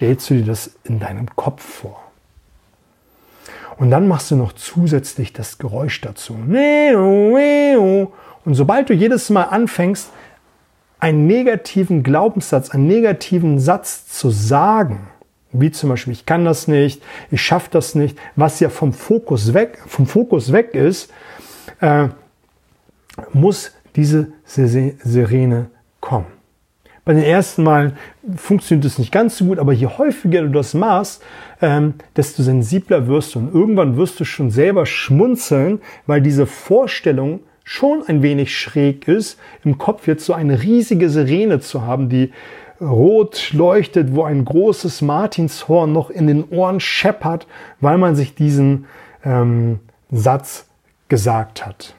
stellst du dir das in deinem Kopf vor. Und dann machst du noch zusätzlich das Geräusch dazu. Und sobald du jedes Mal anfängst, einen negativen Glaubenssatz, einen negativen Satz zu sagen, wie zum Beispiel, ich kann das nicht, ich schaffe das nicht, was ja vom Fokus weg, vom Fokus weg ist, äh, muss diese Sirene kommen. Bei den ersten Malen funktioniert es nicht ganz so gut, aber je häufiger du das machst, ähm, desto sensibler wirst du. Und irgendwann wirst du schon selber schmunzeln, weil diese Vorstellung schon ein wenig schräg ist, im Kopf jetzt so eine riesige Sirene zu haben, die rot leuchtet, wo ein großes Martinshorn noch in den Ohren scheppert, weil man sich diesen ähm, Satz gesagt hat.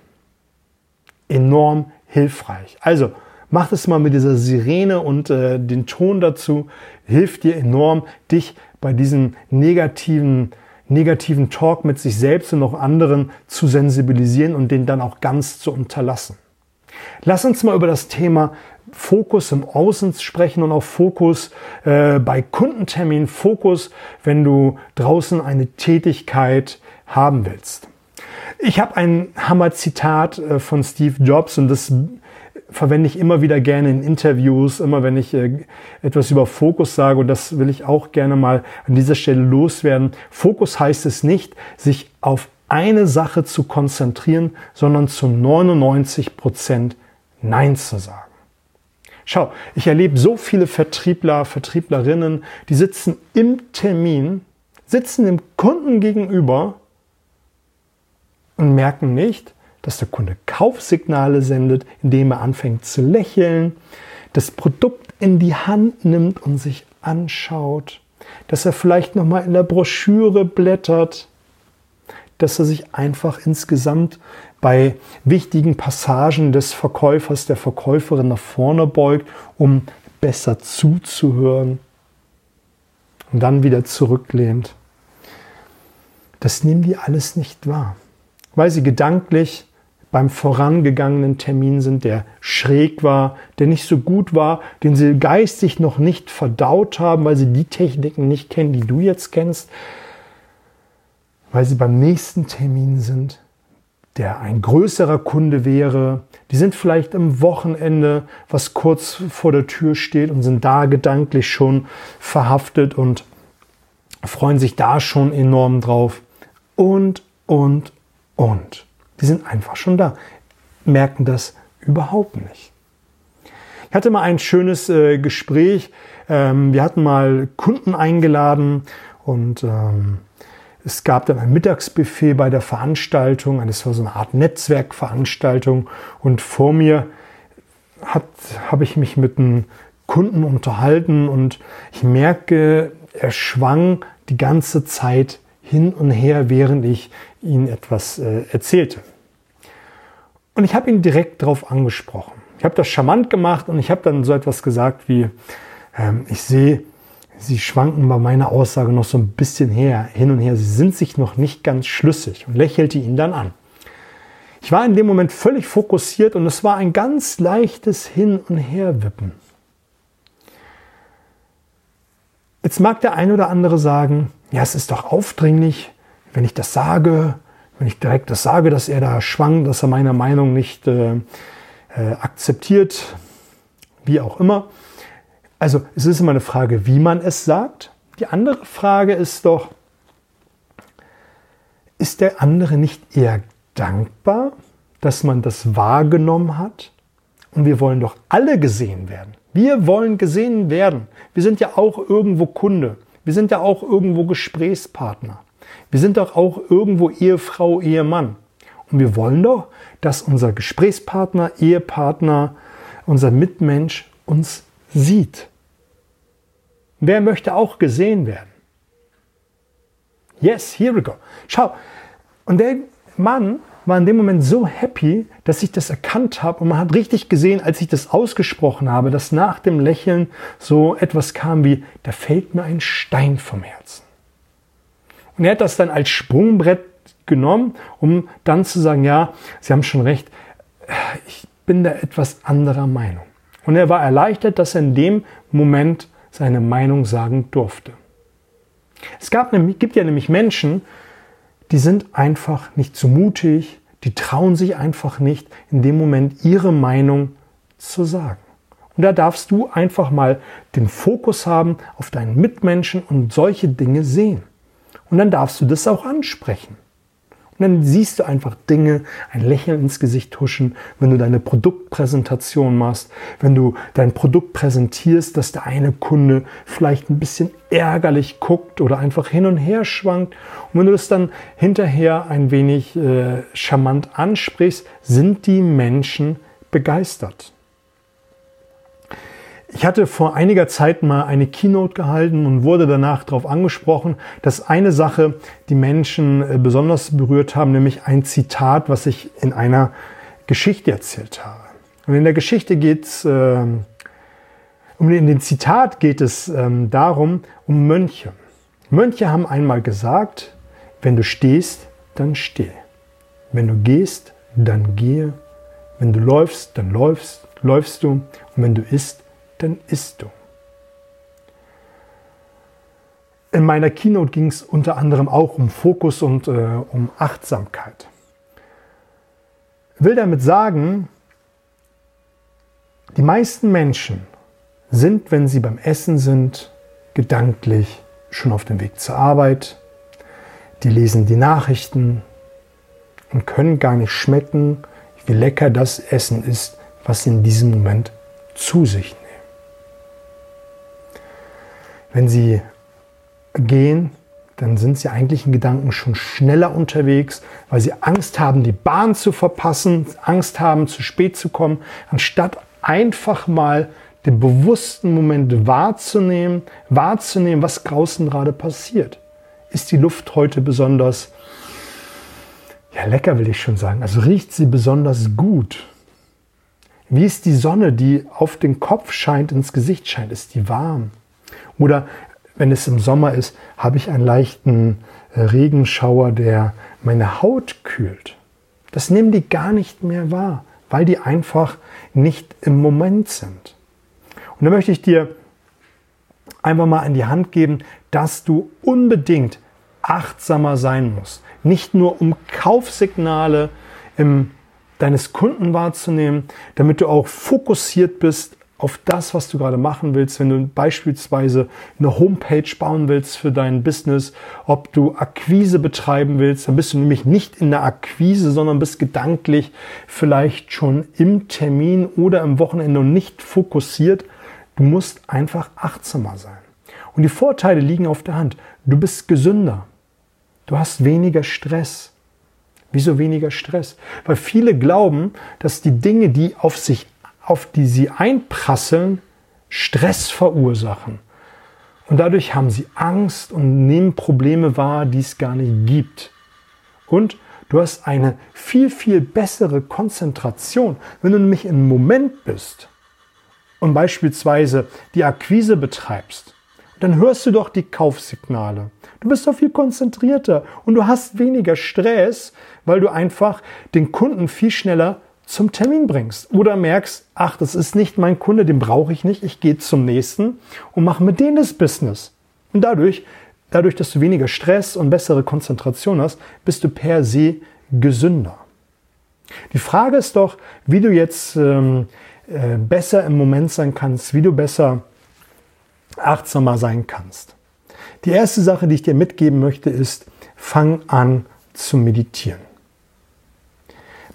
Enorm hilfreich. Also, Mach das mal mit dieser Sirene und äh, den Ton dazu. Hilft dir enorm, dich bei diesem negativen, negativen Talk mit sich selbst und auch anderen zu sensibilisieren und den dann auch ganz zu unterlassen. Lass uns mal über das Thema Fokus im Außen sprechen und auch Fokus äh, bei Kundenterminen, Fokus, wenn du draußen eine Tätigkeit haben willst. Ich habe ein Hammer-Zitat äh, von Steve Jobs und das verwende ich immer wieder gerne in Interviews, immer wenn ich äh, etwas über Fokus sage und das will ich auch gerne mal an dieser Stelle loswerden. Fokus heißt es nicht, sich auf eine Sache zu konzentrieren, sondern zu 99 Prozent Nein zu sagen. Schau, ich erlebe so viele Vertriebler, Vertrieblerinnen, die sitzen im Termin, sitzen dem Kunden gegenüber und merken nicht, dass der Kunde Kaufsignale sendet, indem er anfängt zu lächeln, das Produkt in die Hand nimmt und sich anschaut, dass er vielleicht noch mal in der Broschüre blättert, dass er sich einfach insgesamt bei wichtigen Passagen des Verkäufers, der Verkäuferin nach vorne beugt, um besser zuzuhören und dann wieder zurücklehnt. Das nehmen die alles nicht wahr, weil sie gedanklich beim vorangegangenen Termin sind, der schräg war, der nicht so gut war, den sie geistig noch nicht verdaut haben, weil sie die Techniken nicht kennen, die du jetzt kennst, weil sie beim nächsten Termin sind, der ein größerer Kunde wäre. Die sind vielleicht am Wochenende, was kurz vor der Tür steht und sind da gedanklich schon verhaftet und freuen sich da schon enorm drauf. Und, und, und. Die sind einfach schon da, merken das überhaupt nicht. Ich hatte mal ein schönes äh, Gespräch. Ähm, wir hatten mal Kunden eingeladen und ähm, es gab dann ein Mittagsbuffet bei der Veranstaltung. Es war so eine Art Netzwerkveranstaltung. Und vor mir habe ich mich mit einem Kunden unterhalten und ich merke, er schwang die ganze Zeit hin und her, während ich ihm etwas äh, erzählte. Und ich habe ihn direkt darauf angesprochen. Ich habe das charmant gemacht und ich habe dann so etwas gesagt wie, ähm, ich sehe, Sie schwanken bei meiner Aussage noch so ein bisschen her, hin und her. Sie sind sich noch nicht ganz schlüssig und lächelte ihn dann an. Ich war in dem Moment völlig fokussiert und es war ein ganz leichtes Hin- und Herwippen. Jetzt mag der ein oder andere sagen, ja, es ist doch aufdringlich, wenn ich das sage, wenn ich direkt das sage, dass er da schwankt, dass er meine Meinung nicht äh, äh, akzeptiert, wie auch immer. Also es ist immer eine Frage, wie man es sagt. Die andere Frage ist doch, ist der andere nicht eher dankbar, dass man das wahrgenommen hat? Und wir wollen doch alle gesehen werden. Wir wollen gesehen werden. Wir sind ja auch irgendwo Kunde. Wir sind ja auch irgendwo Gesprächspartner. Wir sind doch auch irgendwo Ehefrau, Ehemann. Und wir wollen doch, dass unser Gesprächspartner, Ehepartner, unser Mitmensch uns sieht. Wer möchte auch gesehen werden? Yes, here we go. Schau, und der Mann war in dem Moment so happy, dass ich das erkannt habe und man hat richtig gesehen, als ich das ausgesprochen habe, dass nach dem Lächeln so etwas kam wie, da fällt mir ein Stein vom Herzen. Und er hat das dann als Sprungbrett genommen, um dann zu sagen, ja, Sie haben schon recht, ich bin da etwas anderer Meinung. Und er war erleichtert, dass er in dem Moment seine Meinung sagen durfte. Es gab, gibt ja nämlich Menschen, die sind einfach nicht so mutig, die trauen sich einfach nicht, in dem Moment ihre Meinung zu sagen. Und da darfst du einfach mal den Fokus haben auf deinen Mitmenschen und solche Dinge sehen. Und dann darfst du das auch ansprechen. Und dann siehst du einfach Dinge, ein Lächeln ins Gesicht huschen, wenn du deine Produktpräsentation machst, wenn du dein Produkt präsentierst, dass der eine Kunde vielleicht ein bisschen ärgerlich guckt oder einfach hin und her schwankt. Und wenn du das dann hinterher ein wenig äh, charmant ansprichst, sind die Menschen begeistert. Ich hatte vor einiger Zeit mal eine Keynote gehalten und wurde danach darauf angesprochen, dass eine Sache die Menschen äh, besonders berührt haben, nämlich ein Zitat, was ich in einer Geschichte erzählt habe. Und in der Geschichte geht es, äh, um in dem Zitat geht es äh, darum, um Mönche. Mönche haben einmal gesagt, wenn du stehst, dann steh. Wenn du gehst, dann gehe. Wenn du läufst, dann läufst, läufst du. Und wenn du isst, dann isst du. In meiner Keynote ging es unter anderem auch um Fokus und äh, um Achtsamkeit. Ich will damit sagen, die meisten Menschen sind, wenn sie beim Essen sind, gedanklich schon auf dem Weg zur Arbeit. Die lesen die Nachrichten und können gar nicht schmecken, wie lecker das Essen ist, was sie in diesem Moment zu sich wenn sie gehen, dann sind sie eigentlich in Gedanken schon schneller unterwegs, weil sie Angst haben, die Bahn zu verpassen, Angst haben, zu spät zu kommen, anstatt einfach mal den bewussten Moment wahrzunehmen, wahrzunehmen, was draußen gerade passiert. Ist die Luft heute besonders, ja lecker will ich schon sagen, also riecht sie besonders gut? Wie ist die Sonne, die auf den Kopf scheint, ins Gesicht scheint? Ist die warm? Oder wenn es im Sommer ist, habe ich einen leichten äh, Regenschauer, der meine Haut kühlt. Das nehmen die gar nicht mehr wahr, weil die einfach nicht im Moment sind. Und da möchte ich dir einfach mal an die Hand geben, dass du unbedingt achtsamer sein musst. Nicht nur um Kaufsignale im, deines Kunden wahrzunehmen, damit du auch fokussiert bist auf das, was du gerade machen willst, wenn du beispielsweise eine Homepage bauen willst für dein Business, ob du Akquise betreiben willst, dann bist du nämlich nicht in der Akquise, sondern bist gedanklich vielleicht schon im Termin oder im Wochenende und nicht fokussiert. Du musst einfach achtsamer sein. Und die Vorteile liegen auf der Hand. Du bist gesünder. Du hast weniger Stress. Wieso weniger Stress? Weil viele glauben, dass die Dinge, die auf sich auf die sie einprasseln, Stress verursachen. Und dadurch haben sie Angst und nehmen Probleme wahr, die es gar nicht gibt. Und du hast eine viel, viel bessere Konzentration. Wenn du nämlich im Moment bist und beispielsweise die Akquise betreibst, dann hörst du doch die Kaufsignale. Du bist doch viel konzentrierter und du hast weniger Stress, weil du einfach den Kunden viel schneller zum Termin bringst oder merkst, ach, das ist nicht mein Kunde, den brauche ich nicht, ich gehe zum nächsten und mache mit denen das Business. Und dadurch, dadurch, dass du weniger Stress und bessere Konzentration hast, bist du per se gesünder. Die Frage ist doch, wie du jetzt ähm, äh, besser im Moment sein kannst, wie du besser achtsamer sein kannst. Die erste Sache, die ich dir mitgeben möchte, ist, fang an zu meditieren.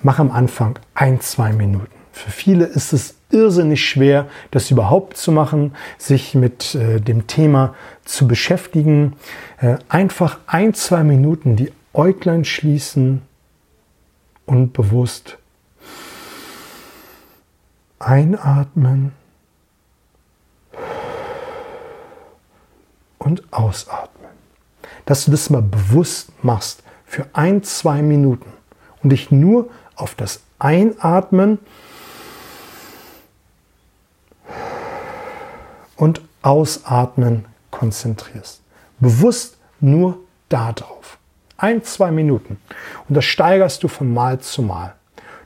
Mach am Anfang ein, zwei Minuten. Für viele ist es irrsinnig schwer, das überhaupt zu machen, sich mit äh, dem Thema zu beschäftigen. Äh, einfach ein, zwei Minuten die Äuglein schließen und bewusst einatmen und ausatmen. Dass du das mal bewusst machst für ein, zwei Minuten und dich nur auf das Einatmen und Ausatmen konzentrierst. Bewusst nur darauf. Ein, zwei Minuten. Und das steigerst du von Mal zu Mal.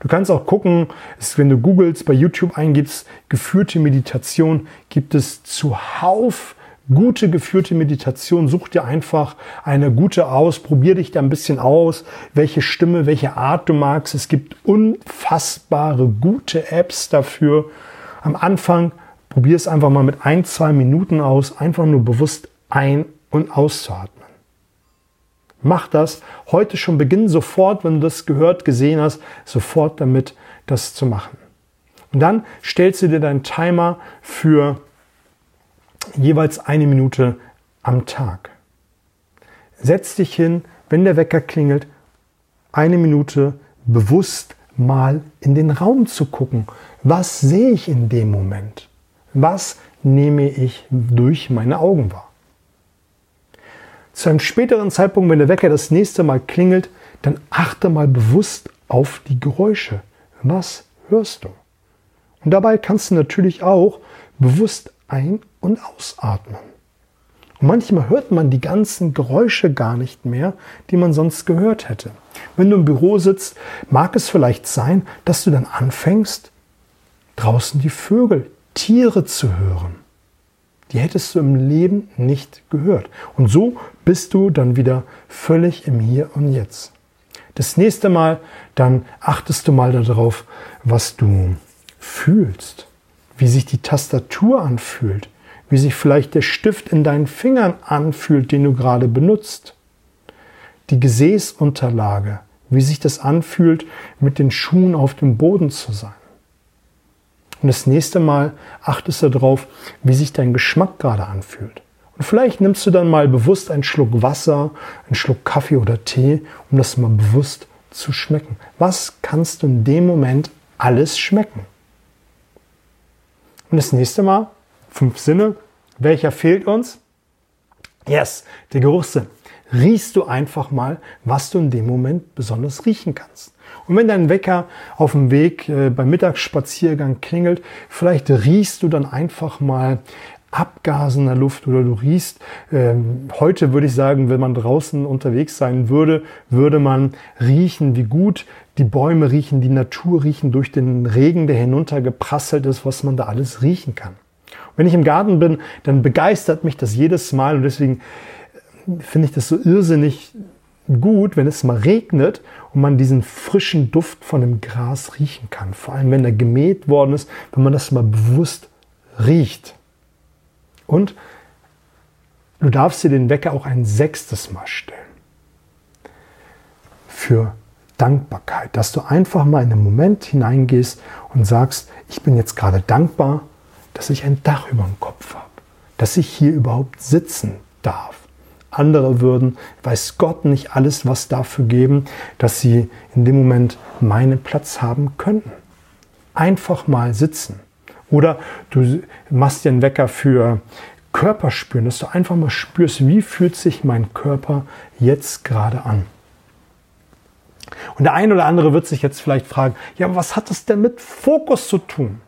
Du kannst auch gucken, wenn du googelst, bei YouTube eingibst, geführte Meditation, gibt es zuhauf gute geführte Meditation. Such dir einfach eine gute aus, probier dich da ein bisschen aus, welche Stimme, welche Art du magst. Es gibt unfassbare gute Apps dafür. Am Anfang probier es einfach mal mit ein, zwei Minuten aus, einfach nur bewusst ein- und auszuatmen. Mach das heute schon, beginn sofort, wenn du das gehört, gesehen hast, sofort damit das zu machen. Und dann stellst du dir deinen Timer für jeweils eine Minute am Tag. Setz dich hin, wenn der Wecker klingelt, eine Minute bewusst mal in den Raum zu gucken. Was sehe ich in dem Moment? Was nehme ich durch meine Augen wahr? Zu einem späteren Zeitpunkt, wenn der Wecker das nächste Mal klingelt, dann achte mal bewusst auf die Geräusche. Was hörst du? Und dabei kannst du natürlich auch bewusst ein- und ausatmen. Und manchmal hört man die ganzen Geräusche gar nicht mehr, die man sonst gehört hätte. Wenn du im Büro sitzt, mag es vielleicht sein, dass du dann anfängst, draußen die Vögel, Tiere zu hören die hättest du im Leben nicht gehört. Und so bist du dann wieder völlig im Hier und Jetzt. Das nächste Mal, dann achtest du mal darauf, was du fühlst, wie sich die Tastatur anfühlt, wie sich vielleicht der Stift in deinen Fingern anfühlt, den du gerade benutzt, die Gesäßunterlage, wie sich das anfühlt, mit den Schuhen auf dem Boden zu sein. Und das nächste Mal achtest du darauf, wie sich dein Geschmack gerade anfühlt. Und vielleicht nimmst du dann mal bewusst einen Schluck Wasser, einen Schluck Kaffee oder Tee, um das mal bewusst zu schmecken. Was kannst du in dem Moment alles schmecken? Und das nächste Mal, fünf Sinne, welcher fehlt uns? Yes, der Geruchssinn. Riechst du einfach mal, was du in dem Moment besonders riechen kannst. Und wenn dein Wecker auf dem Weg äh, beim Mittagsspaziergang klingelt, vielleicht riechst du dann einfach mal Abgase in der Luft oder du riechst, ähm, heute würde ich sagen, wenn man draußen unterwegs sein würde, würde man riechen, wie gut die Bäume riechen, die Natur riechen durch den Regen, der hinuntergeprasselt ist, was man da alles riechen kann. Und wenn ich im Garten bin, dann begeistert mich das jedes Mal und deswegen äh, finde ich das so irrsinnig gut, wenn es mal regnet und man diesen frischen Duft von dem Gras riechen kann. Vor allem, wenn er gemäht worden ist, wenn man das mal bewusst riecht. Und du darfst dir den Wecker auch ein sechstes Mal stellen. Für Dankbarkeit, dass du einfach mal in einen Moment hineingehst und sagst, ich bin jetzt gerade dankbar, dass ich ein Dach über dem Kopf habe, dass ich hier überhaupt sitzen darf andere würden, weiß Gott nicht alles was dafür geben, dass sie in dem Moment meinen Platz haben könnten. Einfach mal sitzen. Oder du machst dir einen Wecker für Körperspüren, dass du einfach mal spürst, wie fühlt sich mein Körper jetzt gerade an. Und der eine oder andere wird sich jetzt vielleicht fragen, ja, was hat das denn mit Fokus zu tun?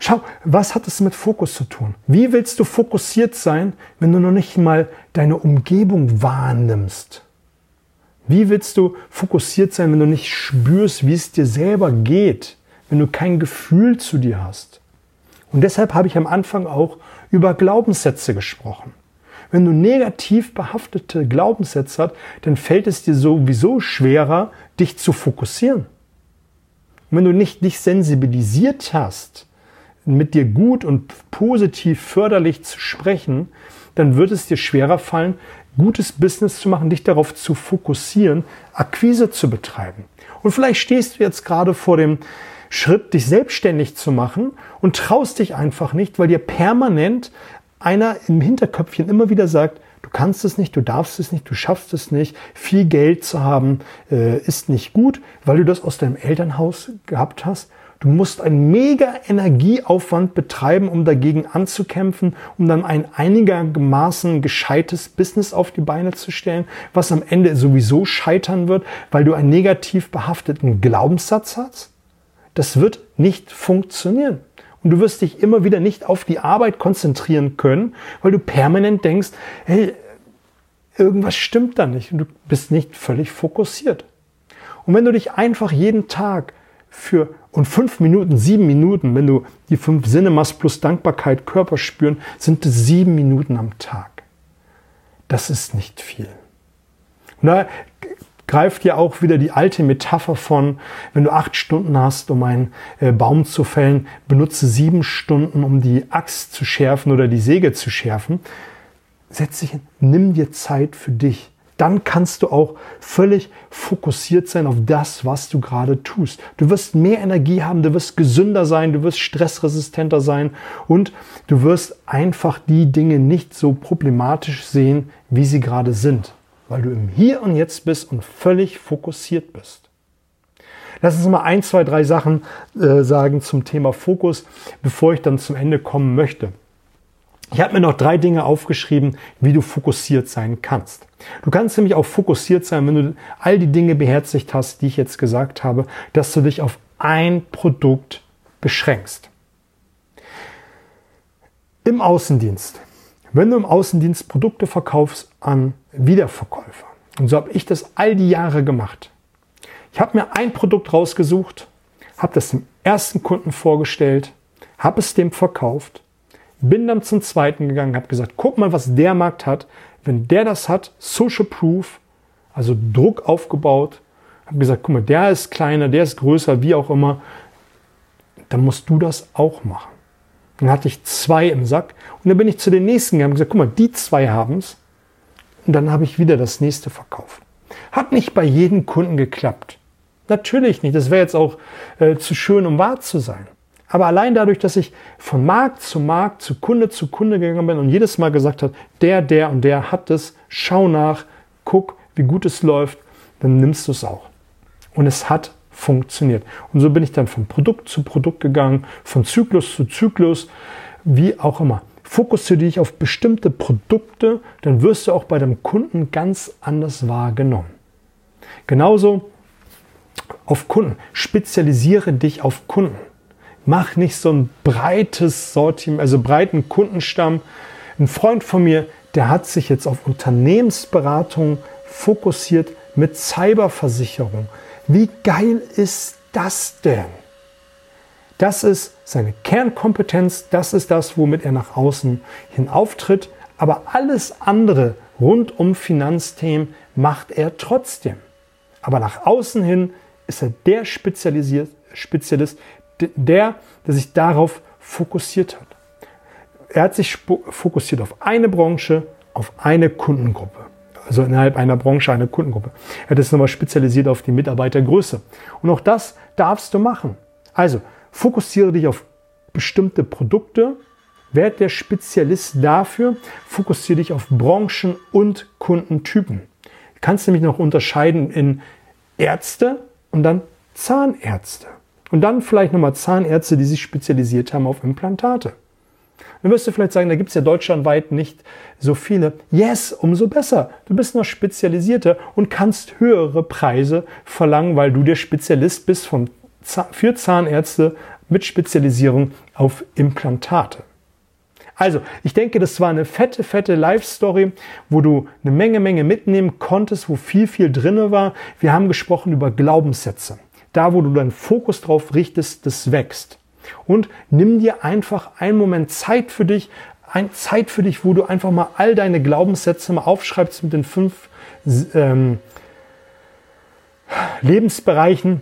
Schau, was hat es mit Fokus zu tun? Wie willst du fokussiert sein, wenn du noch nicht mal deine Umgebung wahrnimmst? Wie willst du fokussiert sein, wenn du nicht spürst, wie es dir selber geht, wenn du kein Gefühl zu dir hast? Und deshalb habe ich am Anfang auch über Glaubenssätze gesprochen. Wenn du negativ behaftete Glaubenssätze hast, dann fällt es dir sowieso schwerer, dich zu fokussieren. Und wenn du nicht dich sensibilisiert hast, mit dir gut und positiv förderlich zu sprechen, dann wird es dir schwerer fallen, gutes Business zu machen, dich darauf zu fokussieren, Akquise zu betreiben. Und vielleicht stehst du jetzt gerade vor dem Schritt, dich selbstständig zu machen und traust dich einfach nicht, weil dir permanent einer im Hinterköpfchen immer wieder sagt, du kannst es nicht, du darfst es nicht, du schaffst es nicht, viel Geld zu haben äh, ist nicht gut, weil du das aus deinem Elternhaus gehabt hast Du musst einen mega Energieaufwand betreiben, um dagegen anzukämpfen, um dann ein einigermaßen gescheites Business auf die Beine zu stellen, was am Ende sowieso scheitern wird, weil du einen negativ behafteten Glaubenssatz hast. Das wird nicht funktionieren. Und du wirst dich immer wieder nicht auf die Arbeit konzentrieren können, weil du permanent denkst, hey, irgendwas stimmt da nicht und du bist nicht völlig fokussiert. Und wenn du dich einfach jeden Tag für und fünf Minuten, sieben Minuten, wenn du die fünf Sinne machst plus Dankbarkeit, Körper spüren, sind es sieben Minuten am Tag. Das ist nicht viel. Und da greift ja auch wieder die alte Metapher von, wenn du acht Stunden hast, um einen äh, Baum zu fällen, benutze sieben Stunden, um die Axt zu schärfen oder die Säge zu schärfen. Setz dich hin, nimm dir Zeit für dich. Dann kannst du auch völlig fokussiert sein auf das, was du gerade tust. Du wirst mehr Energie haben, du wirst gesünder sein, du wirst stressresistenter sein und du wirst einfach die Dinge nicht so problematisch sehen, wie sie gerade sind, weil du im Hier und Jetzt bist und völlig fokussiert bist. Lass uns mal ein, zwei, drei Sachen äh, sagen zum Thema Fokus, bevor ich dann zum Ende kommen möchte. Ich habe mir noch drei Dinge aufgeschrieben, wie du fokussiert sein kannst. Du kannst nämlich auch fokussiert sein, wenn du all die Dinge beherzigt hast, die ich jetzt gesagt habe, dass du dich auf ein Produkt beschränkst. Im Außendienst. Wenn du im Außendienst Produkte verkaufst an Wiederverkäufer, und so habe ich das all die Jahre gemacht. Ich habe mir ein Produkt rausgesucht, habe das dem ersten Kunden vorgestellt, habe es dem verkauft bin dann zum zweiten gegangen, habe gesagt, guck mal, was der Markt hat. Wenn der das hat, Social Proof, also Druck aufgebaut, habe gesagt, guck mal, der ist kleiner, der ist größer, wie auch immer, dann musst du das auch machen. Dann hatte ich zwei im Sack und dann bin ich zu den nächsten gegangen und gesagt, guck mal, die zwei haben es. Und dann habe ich wieder das nächste verkauft. Hat nicht bei jedem Kunden geklappt. Natürlich nicht. Das wäre jetzt auch äh, zu schön, um wahr zu sein. Aber allein dadurch, dass ich von Markt zu Markt, zu Kunde zu Kunde gegangen bin und jedes Mal gesagt habe, der, der und der hat es, schau nach, guck, wie gut es läuft, dann nimmst du es auch. Und es hat funktioniert. Und so bin ich dann von Produkt zu Produkt gegangen, von Zyklus zu Zyklus, wie auch immer. Fokussiere dich auf bestimmte Produkte, dann wirst du auch bei deinem Kunden ganz anders wahrgenommen. Genauso auf Kunden. Spezialisiere dich auf Kunden. Mach nicht so ein breites Sortiment, also breiten Kundenstamm. Ein Freund von mir, der hat sich jetzt auf Unternehmensberatung fokussiert mit Cyberversicherung. Wie geil ist das denn? Das ist seine Kernkompetenz, das ist das, womit er nach außen hin auftritt. Aber alles andere rund um Finanzthemen macht er trotzdem. Aber nach außen hin ist er der Spezialist, der, der sich darauf fokussiert hat. Er hat sich fokussiert auf eine Branche, auf eine Kundengruppe. Also innerhalb einer Branche eine Kundengruppe. Er hat es nochmal spezialisiert auf die Mitarbeitergröße. Und auch das darfst du machen. Also fokussiere dich auf bestimmte Produkte, werd der Spezialist dafür, fokussiere dich auf Branchen und Kundentypen. Du kannst nämlich noch unterscheiden in Ärzte und dann Zahnärzte. Und dann vielleicht nochmal Zahnärzte, die sich spezialisiert haben auf Implantate. Dann wirst du vielleicht sagen, da gibt es ja deutschlandweit nicht so viele. Yes, umso besser. Du bist noch spezialisierter und kannst höhere Preise verlangen, weil du der Spezialist bist von, für Zahnärzte mit Spezialisierung auf Implantate. Also, ich denke, das war eine fette, fette Live-Story, wo du eine Menge, Menge mitnehmen konntest, wo viel, viel drinne war. Wir haben gesprochen über Glaubenssätze da wo du deinen Fokus drauf richtest, das wächst. Und nimm dir einfach einen Moment Zeit für dich, ein Zeit für dich, wo du einfach mal all deine Glaubenssätze mal aufschreibst mit den fünf ähm, Lebensbereichen,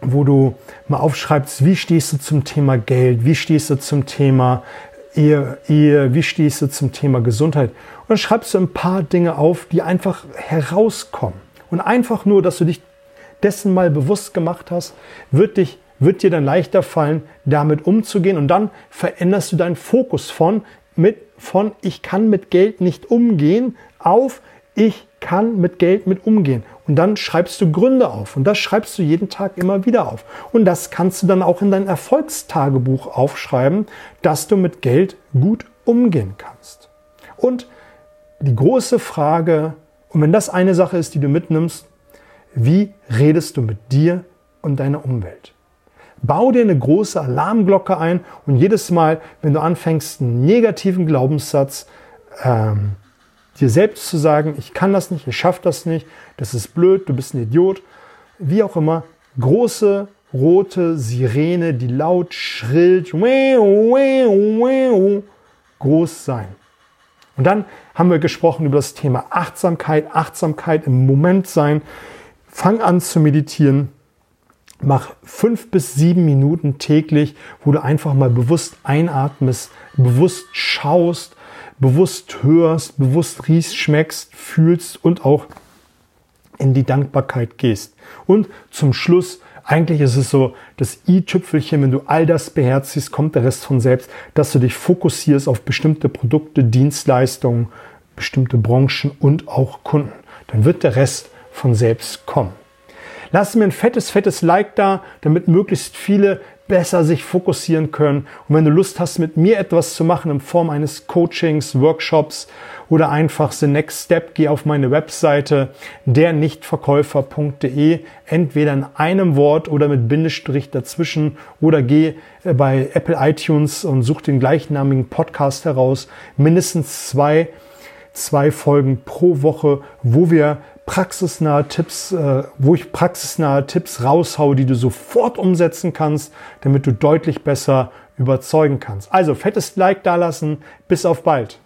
wo du mal aufschreibst, wie stehst du zum Thema Geld, wie stehst du zum Thema Ehe, Ehe, wie stehst du zum Thema Gesundheit. Und dann schreibst du ein paar Dinge auf, die einfach herauskommen. Und einfach nur, dass du dich dessen mal bewusst gemacht hast, wird, dich, wird dir dann leichter fallen, damit umzugehen. Und dann veränderst du deinen Fokus von, mit, von ich kann mit Geld nicht umgehen auf ich kann mit Geld mit umgehen. Und dann schreibst du Gründe auf. Und das schreibst du jeden Tag immer wieder auf. Und das kannst du dann auch in dein Erfolgstagebuch aufschreiben, dass du mit Geld gut umgehen kannst. Und die große Frage, und wenn das eine Sache ist, die du mitnimmst, wie redest du mit dir und deiner Umwelt? Bau dir eine große Alarmglocke ein und jedes Mal, wenn du anfängst, einen negativen Glaubenssatz ähm, dir selbst zu sagen, ich kann das nicht, ich schaffe das nicht, das ist blöd, du bist ein Idiot, wie auch immer, große rote Sirene, die laut schrillt, groß sein. Und dann haben wir gesprochen über das Thema Achtsamkeit, Achtsamkeit im Moment sein. Fang an zu meditieren. Mach fünf bis sieben Minuten täglich, wo du einfach mal bewusst einatmest, bewusst schaust, bewusst hörst, bewusst riechst, schmeckst, fühlst und auch in die Dankbarkeit gehst. Und zum Schluss, eigentlich ist es so, das i-Tüpfelchen, wenn du all das beherzigst, kommt der Rest von selbst, dass du dich fokussierst auf bestimmte Produkte, Dienstleistungen, bestimmte Branchen und auch Kunden. Dann wird der Rest von selbst kommen. Lass mir ein fettes, fettes Like da, damit möglichst viele besser sich fokussieren können. Und wenn du Lust hast, mit mir etwas zu machen in Form eines Coachings, Workshops oder einfach The Next Step, geh auf meine Webseite dernichtverkäufer.de, entweder in einem Wort oder mit Bindestrich dazwischen oder geh äh, bei Apple iTunes und such den gleichnamigen Podcast heraus. Mindestens zwei, zwei Folgen pro Woche, wo wir praxisnahe Tipps, äh, wo ich praxisnahe Tipps raushaue, die du sofort umsetzen kannst, damit du deutlich besser überzeugen kannst. Also fettes Like dalassen. Bis auf bald.